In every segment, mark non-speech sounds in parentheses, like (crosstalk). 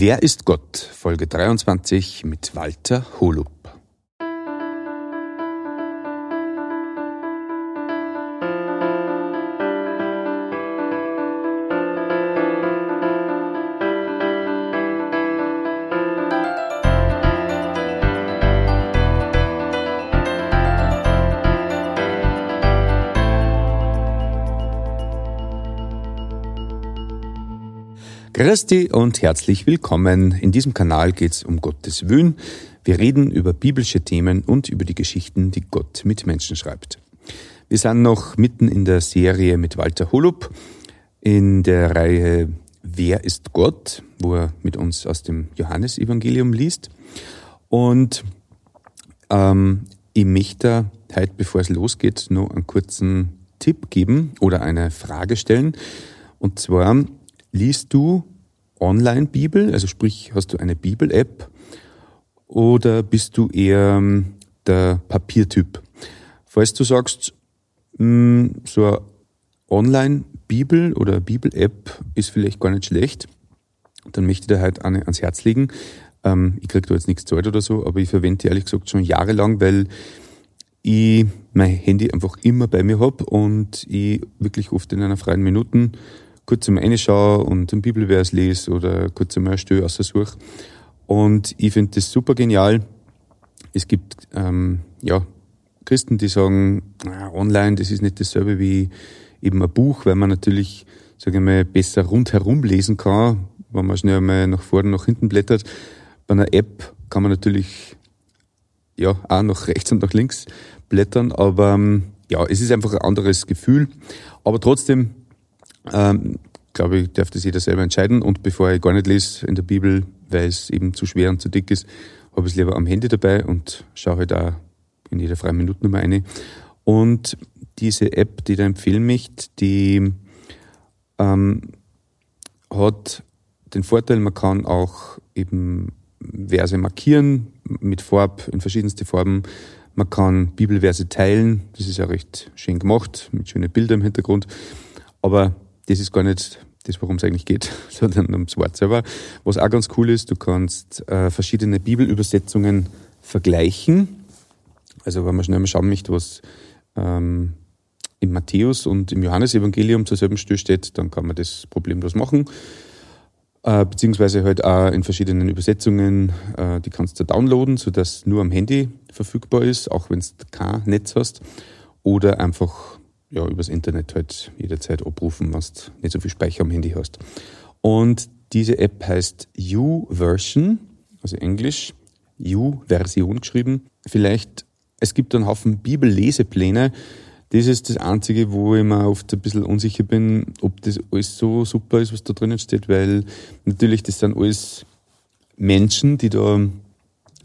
Wer ist Gott? Folge 23 mit Walter Holub. Christi und herzlich willkommen. In diesem Kanal geht es um Gottes Willen. Wir reden über biblische Themen und über die Geschichten, die Gott mit Menschen schreibt. Wir sind noch mitten in der Serie mit Walter Holub in der Reihe Wer ist Gott, wo er mit uns aus dem Johannesevangelium liest. Und ähm, ich möchte heute, bevor es losgeht, noch einen kurzen Tipp geben oder eine Frage stellen. Und zwar, liest du Online-Bibel, also sprich, hast du eine Bibel-App oder bist du eher ähm, der Papiertyp? Falls du sagst, mm, so eine Online-Bibel oder Bibel-App ist vielleicht gar nicht schlecht, dann möchte ich dir halt ans Herz legen. Ähm, ich krieg da jetzt nichts Zeit oder so, aber ich verwende die ehrlich gesagt schon jahrelang, weil ich mein Handy einfach immer bei mir hab und ich wirklich oft in einer freien Minuten kurz einmal reinschaue und einen Bibelvers lese oder kurz einmal eine Stelle aussuche. Und ich finde das super genial. Es gibt ähm, ja, Christen, die sagen, online, das ist nicht dasselbe wie eben ein Buch, weil man natürlich, sage ich mal, besser rundherum lesen kann, wenn man schnell einmal nach vorne, nach hinten blättert. Bei einer App kann man natürlich ja auch nach rechts und nach links blättern, aber ähm, ja, es ist einfach ein anderes Gefühl. Aber trotzdem ähm, glaube ich, darf das jeder selber entscheiden. Und bevor ich gar nicht lese in der Bibel, weil es eben zu schwer und zu dick ist, habe ich es lieber am Handy dabei und schaue halt auch in jeder freien Minute nochmal eine. Und diese App, die da empfehlen möchte, die ähm, hat den Vorteil, man kann auch eben Verse markieren mit Farb, in verschiedenste Farben. Man kann Bibelverse teilen, das ist ja recht schön gemacht, mit schönen Bildern im Hintergrund. Aber das ist gar nicht das, worum es eigentlich geht, (laughs) sondern ums Wort selber. Was auch ganz cool ist, du kannst äh, verschiedene Bibelübersetzungen vergleichen. Also wenn man schnell mal schauen möchte, was ähm, im Matthäus und im Johannesevangelium zur selben Stelle steht, dann kann man das problemlos machen. Äh, beziehungsweise halt auch in verschiedenen Übersetzungen, äh, die kannst du downloaden, sodass nur am Handy verfügbar ist, auch wenn du kein Netz hast. Oder einfach ja, übers Internet halt jederzeit abrufen, wenn du nicht so viel Speicher am Handy hast. Und diese App heißt U-Version, also Englisch, U-Version geschrieben. Vielleicht, es gibt einen Haufen Bibellesepläne. Das ist das Einzige, wo ich mir oft ein bisschen unsicher bin, ob das alles so super ist, was da drinnen steht, weil natürlich das sind alles Menschen, die da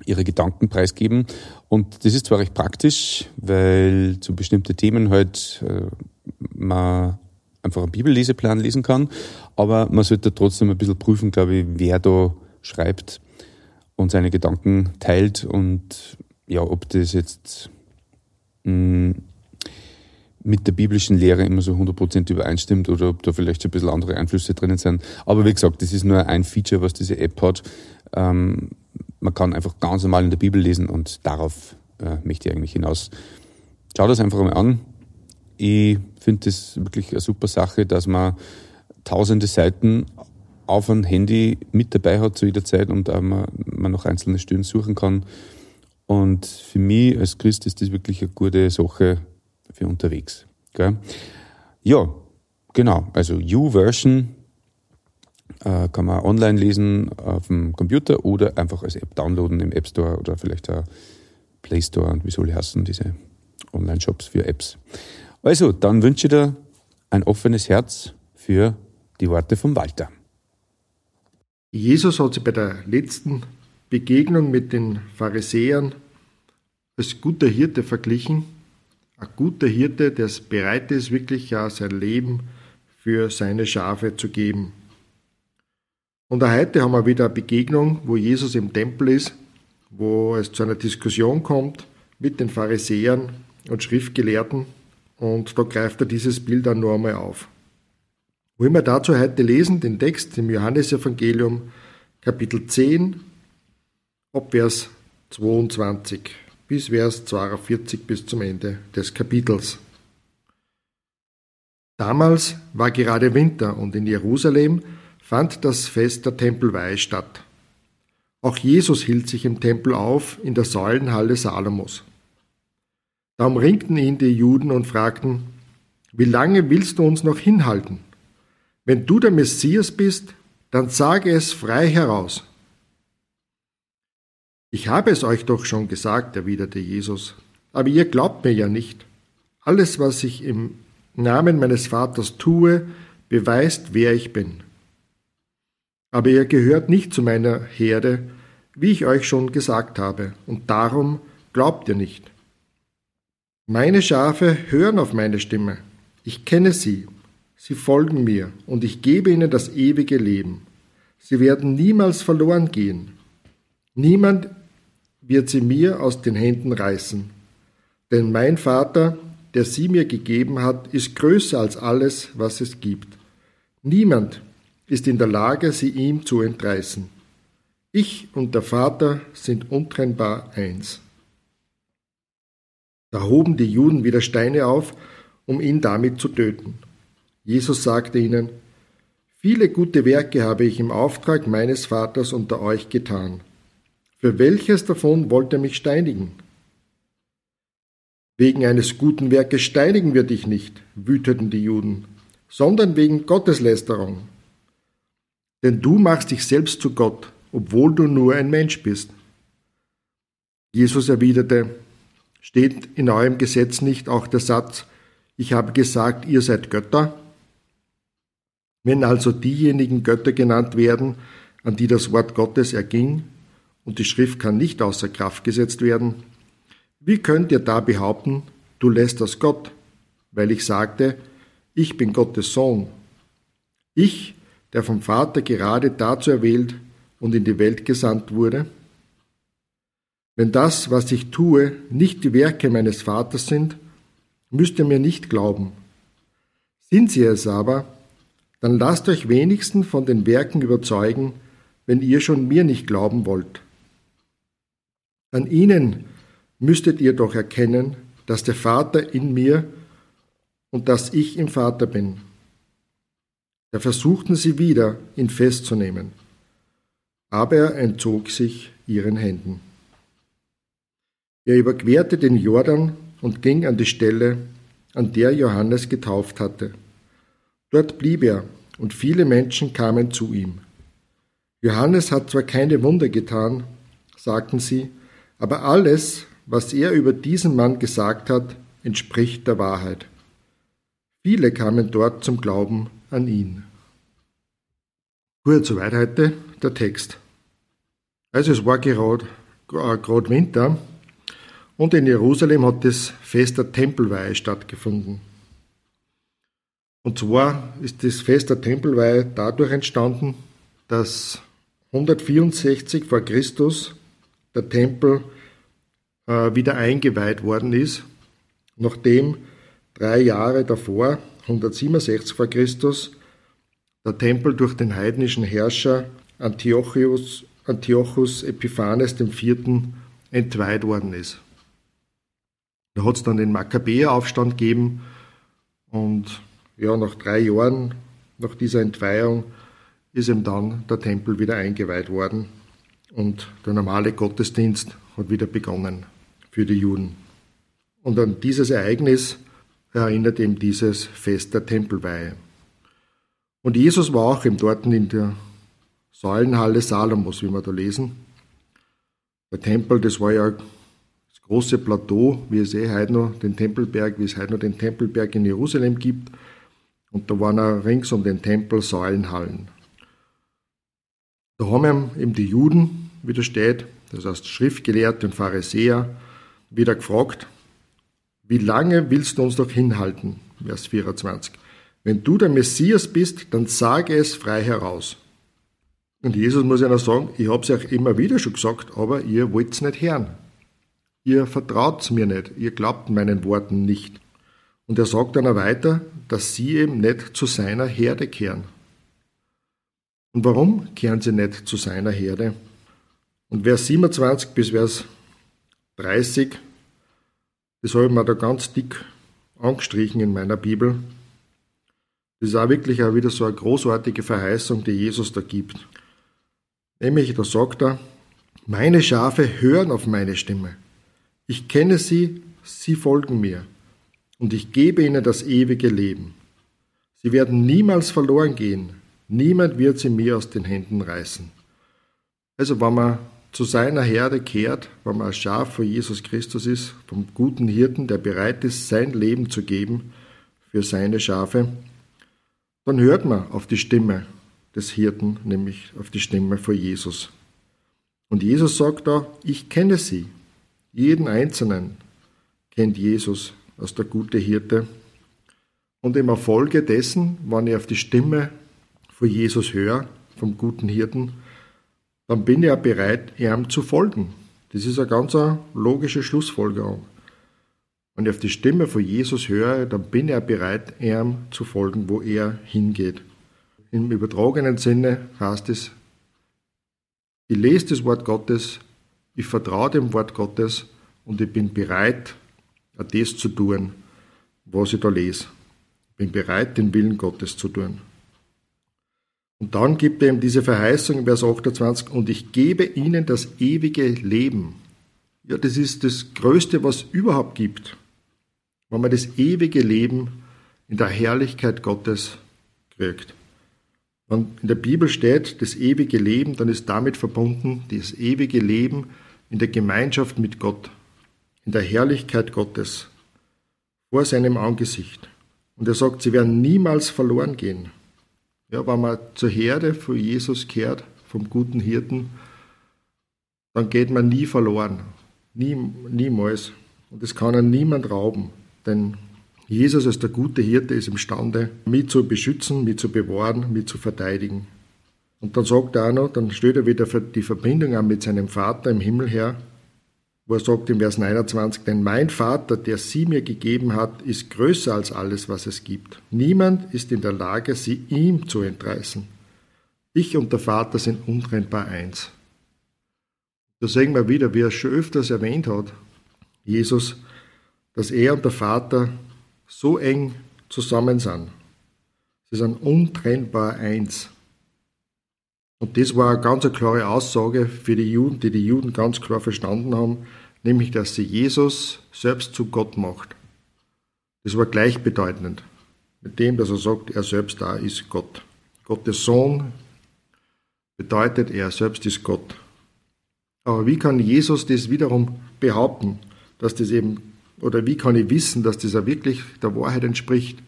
ihre Gedanken preisgeben. Und das ist zwar recht praktisch, weil zu bestimmten Themen halt äh, man einfach einen Bibelleseplan lesen kann, aber man sollte trotzdem ein bisschen prüfen, glaube ich, wer da schreibt und seine Gedanken teilt und ja, ob das jetzt mm, mit der biblischen Lehre immer so 100% übereinstimmt oder ob da vielleicht ein bisschen andere Einflüsse drinnen sind. Aber wie gesagt, das ist nur ein Feature, was diese App hat. Ähm, man kann einfach ganz normal in der Bibel lesen und darauf äh, möchte ich eigentlich hinaus. Schau das einfach mal an. Ich finde das wirklich eine super Sache, dass man tausende Seiten auf ein Handy mit dabei hat zu jeder Zeit und man, man noch einzelne Stellen suchen kann. Und für mich als Christ ist das wirklich eine gute Sache für unterwegs. Gell? Ja, genau. Also U-Version äh, kann man online lesen auf dem Computer oder einfach als App downloaden im App Store oder vielleicht auch Play Store und wie soll ich heißen, diese Online-Shops für Apps. Also, dann wünsche ich dir ein offenes Herz für die Worte von Walter. Jesus hat sich bei der letzten Begegnung mit den Pharisäern als guter Hirte verglichen. Ein guter Hirte, der bereit ist, wirklich ja sein Leben für seine Schafe zu geben. Und heute haben wir wieder eine Begegnung, wo Jesus im Tempel ist, wo es zu einer Diskussion kommt mit den Pharisäern und Schriftgelehrten. Und da greift er dieses Bild dann noch einmal auf. Wollen wir dazu heute lesen, den Text im Johannesevangelium, Kapitel 10, ab Vers 22 bis Vers 42 bis zum Ende des Kapitels. Damals war gerade Winter und in Jerusalem fand das Fest der Tempelweihe statt. Auch Jesus hielt sich im Tempel auf in der Säulenhalle Salomos. Da umringten ihn die Juden und fragten, wie lange willst du uns noch hinhalten? Wenn du der Messias bist, dann sage es frei heraus. Ich habe es euch doch schon gesagt, erwiderte Jesus, aber ihr glaubt mir ja nicht. Alles, was ich im Namen meines Vaters tue, beweist, wer ich bin. Aber ihr gehört nicht zu meiner Herde, wie ich euch schon gesagt habe, und darum glaubt ihr nicht. Meine Schafe hören auf meine Stimme. Ich kenne sie, sie folgen mir, und ich gebe ihnen das ewige Leben. Sie werden niemals verloren gehen. Niemand wird sie mir aus den Händen reißen. Denn mein Vater, der sie mir gegeben hat, ist größer als alles, was es gibt. Niemand ist in der Lage, sie ihm zu entreißen. Ich und der Vater sind untrennbar eins. Da hoben die Juden wieder Steine auf, um ihn damit zu töten. Jesus sagte ihnen, Viele gute Werke habe ich im Auftrag meines Vaters unter euch getan. Für welches davon wollt ihr mich steinigen? Wegen eines guten Werkes steinigen wir dich nicht, wüteten die Juden, sondern wegen Gotteslästerung. Denn du machst dich selbst zu Gott, obwohl du nur ein Mensch bist. Jesus erwiderte, steht in eurem Gesetz nicht auch der Satz, ich habe gesagt, ihr seid Götter? Wenn also diejenigen Götter genannt werden, an die das Wort Gottes erging, und die Schrift kann nicht außer Kraft gesetzt werden, wie könnt ihr da behaupten, du lässt das Gott, weil ich sagte, ich bin Gottes Sohn. Ich, der vom Vater gerade dazu erwählt und in die Welt gesandt wurde? Wenn das, was ich tue, nicht die Werke meines Vaters sind, müsst ihr mir nicht glauben. Sind sie es aber, dann lasst euch wenigstens von den Werken überzeugen, wenn ihr schon mir nicht glauben wollt. An ihnen müsstet ihr doch erkennen, dass der Vater in mir und dass ich im Vater bin. Da versuchten sie wieder, ihn festzunehmen, aber er entzog sich ihren Händen. Er überquerte den Jordan und ging an die Stelle, an der Johannes getauft hatte. Dort blieb er, und viele Menschen kamen zu ihm. Johannes hat zwar keine Wunder getan, sagten sie, aber alles, was er über diesen Mann gesagt hat, entspricht der Wahrheit. Viele kamen dort zum Glauben an ihn. Gut, soweit heute der Text. Also es war gerade, äh, gerade Winter und in Jerusalem hat das Fest der Tempelweihe stattgefunden. Und zwar ist das Fest der Tempelweihe dadurch entstanden, dass 164 vor Christus der Tempel äh, wieder eingeweiht worden ist, nachdem drei Jahre davor, 167 vor Christus, der Tempel durch den heidnischen Herrscher Antiochus, Antiochus Epiphanes IV. entweiht worden ist. Da hat es dann den Makkabäeraufstand gegeben und ja, nach drei Jahren nach dieser Entweihung ist ihm dann der Tempel wieder eingeweiht worden und der normale Gottesdienst hat wieder begonnen für die Juden. Und an dieses Ereignis erinnert eben dieses Fest der Tempelweihe. Und Jesus war auch eben dort in der Säulenhalle Salomos, wie wir da lesen. Der Tempel, das war ja das große Plateau, wie es eh heute noch den Tempelberg, wie es heute noch den Tempelberg in Jerusalem gibt. Und da waren auch rings um den Tempel Säulenhallen. Da haben eben die Juden, wie da steht, das heißt Schriftgelehrte und Pharisäer, wieder gefragt, wie lange willst du uns doch hinhalten? Vers 24. Wenn du der Messias bist, dann sage es frei heraus. Und Jesus muss ja noch sagen, ich habe es euch immer wieder schon gesagt, aber ihr wollt es nicht hören. Ihr vertraut mir nicht, ihr glaubt meinen Worten nicht. Und er sagt dann auch weiter, dass sie eben nicht zu seiner Herde kehren. Und warum kehren sie nicht zu seiner Herde? Und Vers 27 bis Vers 30, das habe ich mir da ganz dick angestrichen in meiner Bibel. Das ist auch wirklich auch wieder so eine großartige Verheißung, die Jesus da gibt. Nämlich, da sagt er, meine Schafe hören auf meine Stimme. Ich kenne sie, sie folgen mir. Und ich gebe ihnen das ewige Leben. Sie werden niemals verloren gehen. Niemand wird sie mir aus den Händen reißen. Also, wenn man zu seiner Herde kehrt, wenn man ein Schaf von Jesus Christus ist, vom guten Hirten, der bereit ist, sein Leben zu geben für seine Schafe, dann hört man auf die Stimme des Hirten, nämlich auf die Stimme von Jesus. Und Jesus sagt da, ich kenne sie. Jeden Einzelnen kennt Jesus als der gute Hirte. Und im Erfolge dessen, wenn ich auf die Stimme von Jesus höre, vom guten Hirten, dann bin ich ja bereit, ihm zu folgen. Das ist eine ganz logische Schlussfolgerung. Wenn ich auf die Stimme von Jesus höre, dann bin ich bereit, ihm zu folgen, wo er hingeht. Im übertragenen Sinne heißt es, ich lese das Wort Gottes, ich vertraue dem Wort Gottes und ich bin bereit, das zu tun, was ich da lese. Ich bin bereit, den Willen Gottes zu tun. Und dann gibt er ihm diese Verheißung in Vers 28, und ich gebe ihnen das ewige Leben. Ja, das ist das Größte, was es überhaupt gibt wenn man das ewige Leben in der Herrlichkeit Gottes kriegt. Wenn in der Bibel steht, das ewige Leben, dann ist damit verbunden das ewige Leben in der Gemeinschaft mit Gott, in der Herrlichkeit Gottes, vor seinem Angesicht. Und er sagt, sie werden niemals verloren gehen. Ja, wenn man zur Herde von Jesus kehrt, vom guten Hirten, dann geht man nie verloren. Nie, niemals. Und das kann er niemand rauben. Denn Jesus als der gute Hirte ist imstande, mich zu beschützen, mich zu bewahren, mich zu verteidigen. Und dann sagt er auch noch, dann stellt er wieder die Verbindung an mit seinem Vater im Himmel her, wo er sagt im Vers 29, denn mein Vater, der sie mir gegeben hat, ist größer als alles, was es gibt. Niemand ist in der Lage, sie ihm zu entreißen. Ich und der Vater sind untrennbar eins. Da sehen wir wieder, wie er schon öfters erwähnt hat. Jesus dass er und der Vater so eng zusammen sind. Sie sind untrennbar eins. Und das war eine ganz klare Aussage für die Juden, die die Juden ganz klar verstanden haben, nämlich, dass sie Jesus selbst zu Gott macht. Das war gleichbedeutend mit dem, dass er sagt, er selbst da ist Gott. Gottes Sohn bedeutet, er selbst ist Gott. Aber wie kann Jesus das wiederum behaupten, dass das eben oder wie kann ich wissen, dass das auch wirklich der Wahrheit entspricht?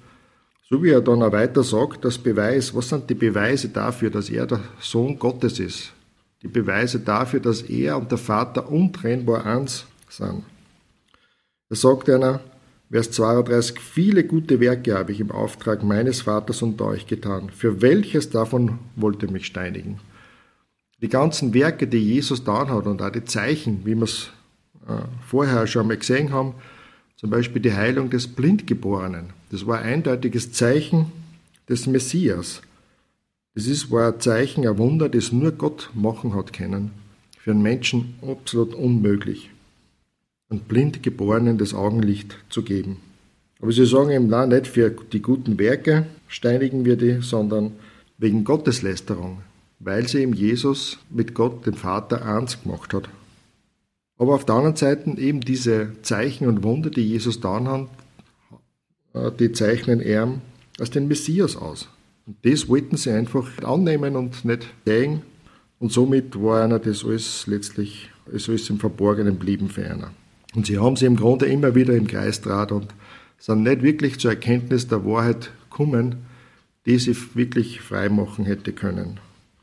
So wie er dann auch weiter sagt, das Beweis, was sind die Beweise dafür, dass er der Sohn Gottes ist? Die Beweise dafür, dass er und der Vater untrennbar eins sind. Er sagt einer, Vers 32, viele gute Werke habe ich im Auftrag meines Vaters unter euch getan. Für welches davon wollt ihr mich steinigen? Die ganzen Werke, die Jesus da hat und auch die Zeichen, wie wir es äh, vorher schon mal gesehen haben, zum Beispiel die Heilung des Blindgeborenen. Das war ein eindeutiges Zeichen des Messias. Das ist, war ein Zeichen, ein Wunder, das nur Gott machen hat können. Für einen Menschen absolut unmöglich. Einen Blindgeborenen das Augenlicht zu geben. Aber sie sagen ihm, nein, nicht für die guten Werke steinigen wir die, sondern wegen Gotteslästerung, weil sie ihm Jesus mit Gott, dem Vater, eins gemacht hat. Aber auf der anderen Seite eben diese Zeichen und Wunder, die Jesus getan hat, die zeichnen er als den Messias aus. Und das wollten sie einfach annehmen und nicht sehen. Und somit war einer das alles letztlich, ist alles im Verborgenen blieben für einer. Und sie haben sie im Grunde immer wieder im Kreis draht und sind nicht wirklich zur Erkenntnis der Wahrheit gekommen, die sie wirklich frei machen hätte können.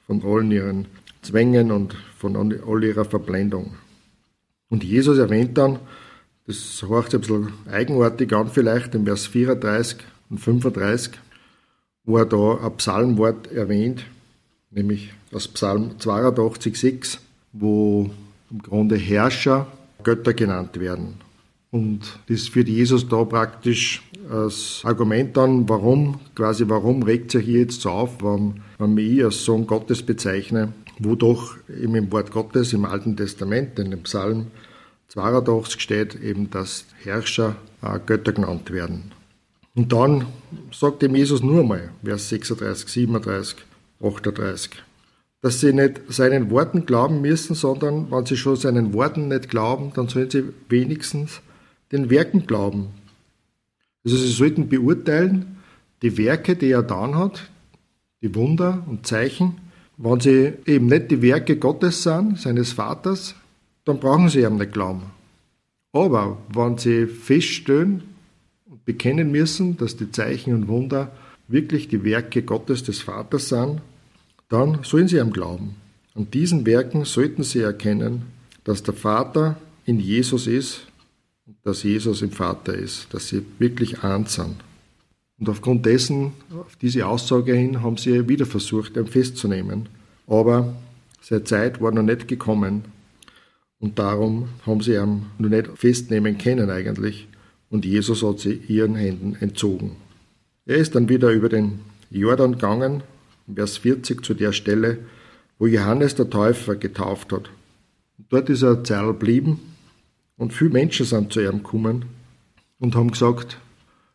Von allen ihren Zwängen und von all ihrer Verblendung. Und Jesus erwähnt dann, das sich ein bisschen eigenartig an vielleicht, im Vers 34 und 35, wo er da ein Psalmwort erwähnt, nämlich das Psalm 82,6, wo im Grunde Herrscher Götter genannt werden. Und das führt Jesus da praktisch als Argument an, warum, quasi warum regt sich hier jetzt so auf, warum, warum ich als Sohn Gottes bezeichne, wo doch im Wort Gottes im Alten Testament, in dem Psalm 82 steht eben, dass Herrscher äh, Götter genannt werden. Und dann sagt ihm Jesus nur einmal, Vers 36, 37, 38, dass sie nicht seinen Worten glauben müssen, sondern wenn sie schon seinen Worten nicht glauben, dann sollen sie wenigstens den Werken glauben. Also sie sollten beurteilen, die Werke, die er dann hat, die Wunder und Zeichen, wenn sie eben nicht die Werke Gottes sind, seines Vaters, dann brauchen sie ihm nicht glauben. Aber wenn sie feststellen und bekennen müssen, dass die Zeichen und Wunder wirklich die Werke Gottes des Vaters sind, dann sollen sie ihm glauben. An diesen Werken sollten sie erkennen, dass der Vater in Jesus ist und dass Jesus im Vater ist, dass sie wirklich eins sind. Und aufgrund dessen, auf diese Aussage hin, haben sie wieder versucht, ihn festzunehmen. Aber seine Zeit war noch nicht gekommen und darum haben sie ihn noch nicht festnehmen können eigentlich. Und Jesus hat sie ihren Händen entzogen. Er ist dann wieder über den Jordan gegangen, Vers 40 zu der Stelle, wo Johannes der Täufer getauft hat. Und dort ist er Zeit geblieben und viele Menschen sind zu ihm gekommen und haben gesagt,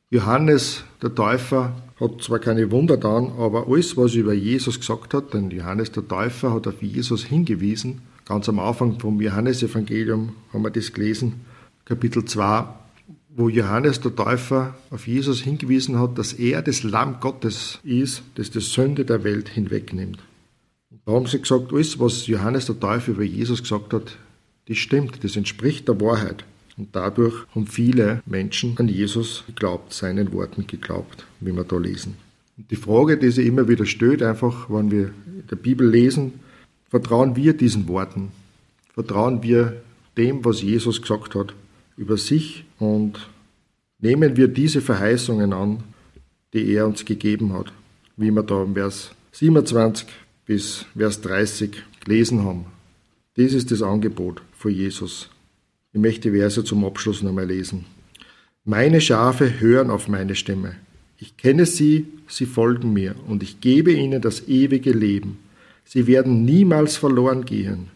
Johannes der Täufer hat zwar keine Wunder getan, aber alles, was er über Jesus gesagt hat, denn Johannes der Täufer hat auf Jesus hingewiesen, ganz am Anfang vom Johannesevangelium haben wir das gelesen, Kapitel 2, wo Johannes der Täufer auf Jesus hingewiesen hat, dass er das Lamm Gottes ist, das die Sünde der Welt hinwegnimmt. Da haben sie gesagt, alles, was Johannes der Täufer über Jesus gesagt hat, das stimmt, das entspricht der Wahrheit. Und dadurch haben viele Menschen an Jesus geglaubt, seinen Worten geglaubt, wie wir da lesen. Und die Frage, die sich immer wieder stellt, einfach, wenn wir in der Bibel lesen, Vertrauen wir diesen Worten? Vertrauen wir dem, was Jesus gesagt hat über sich und nehmen wir diese Verheißungen an, die er uns gegeben hat, wie wir da im Vers 27 bis Vers 30 gelesen haben. Das ist das Angebot von Jesus. Ich möchte die Verse zum Abschluss nochmal lesen. Meine Schafe hören auf meine Stimme. Ich kenne sie, sie folgen mir, und ich gebe ihnen das ewige Leben. Sie werden niemals verloren gehen.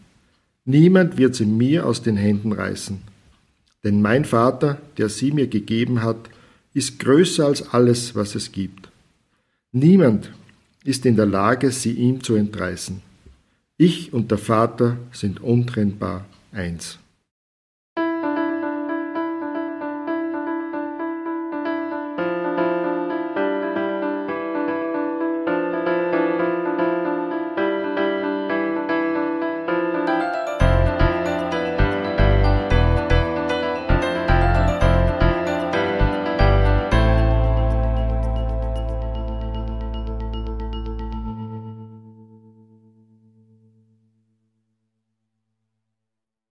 Niemand wird sie mir aus den Händen reißen. Denn mein Vater, der sie mir gegeben hat, ist größer als alles, was es gibt. Niemand ist in der Lage, sie ihm zu entreißen. Ich und der Vater sind untrennbar eins.